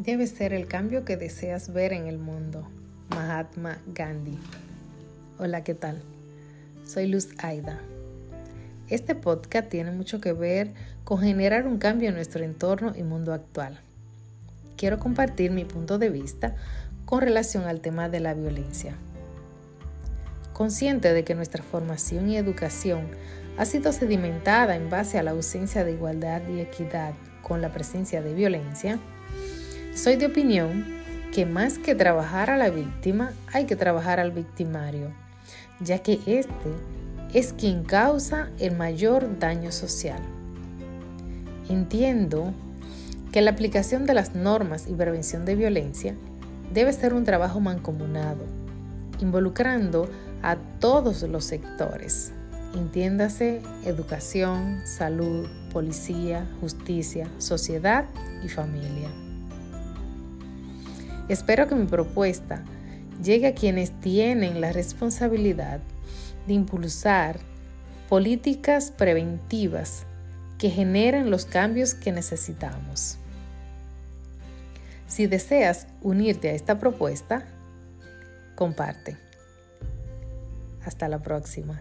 debe ser el cambio que deseas ver en el mundo. Mahatma Gandhi. Hola, ¿qué tal? Soy Luz Aida. Este podcast tiene mucho que ver con generar un cambio en nuestro entorno y mundo actual. Quiero compartir mi punto de vista con relación al tema de la violencia. Consciente de que nuestra formación y educación ha sido sedimentada en base a la ausencia de igualdad y equidad con la presencia de violencia, soy de opinión que más que trabajar a la víctima, hay que trabajar al victimario, ya que este es quien causa el mayor daño social. Entiendo que la aplicación de las normas y prevención de violencia debe ser un trabajo mancomunado, involucrando a todos los sectores, entiéndase educación, salud, policía, justicia, sociedad y familia. Espero que mi propuesta llegue a quienes tienen la responsabilidad de impulsar políticas preventivas que generen los cambios que necesitamos. Si deseas unirte a esta propuesta, comparte. Hasta la próxima.